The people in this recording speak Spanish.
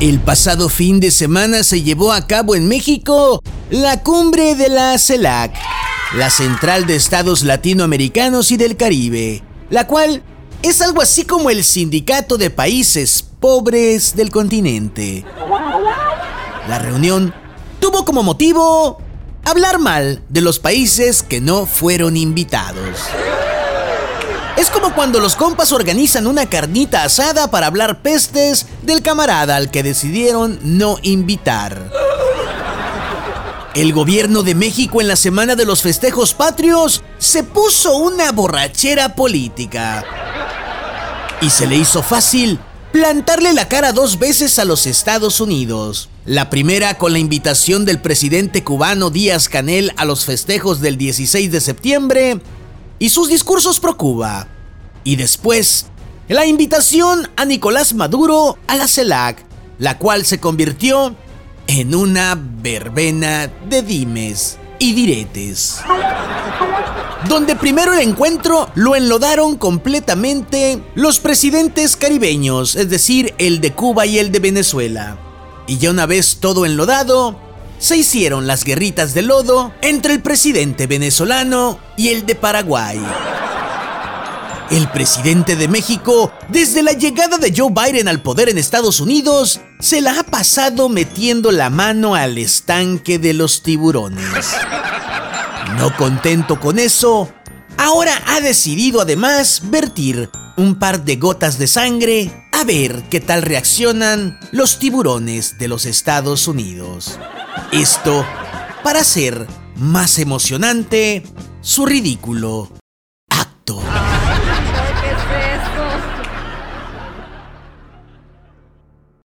El pasado fin de semana se llevó a cabo en México la cumbre de la CELAC, la Central de Estados Latinoamericanos y del Caribe, la cual es algo así como el sindicato de países pobres del continente. La reunión tuvo como motivo hablar mal de los países que no fueron invitados. Es como cuando los compas organizan una carnita asada para hablar pestes del camarada al que decidieron no invitar. El gobierno de México en la semana de los festejos patrios se puso una borrachera política. Y se le hizo fácil plantarle la cara dos veces a los Estados Unidos. La primera con la invitación del presidente cubano Díaz Canel a los festejos del 16 de septiembre y sus discursos pro Cuba. Y después, la invitación a Nicolás Maduro a la CELAC, la cual se convirtió en una verbena de dimes y diretes. Donde primero el encuentro lo enlodaron completamente los presidentes caribeños, es decir, el de Cuba y el de Venezuela. Y ya una vez todo enlodado, se hicieron las guerritas de lodo entre el presidente venezolano y el de Paraguay. El presidente de México, desde la llegada de Joe Biden al poder en Estados Unidos, se la ha pasado metiendo la mano al estanque de los tiburones. No contento con eso, ahora ha decidido además vertir un par de gotas de sangre a ver qué tal reaccionan los tiburones de los Estados Unidos. Esto para hacer más emocionante su ridículo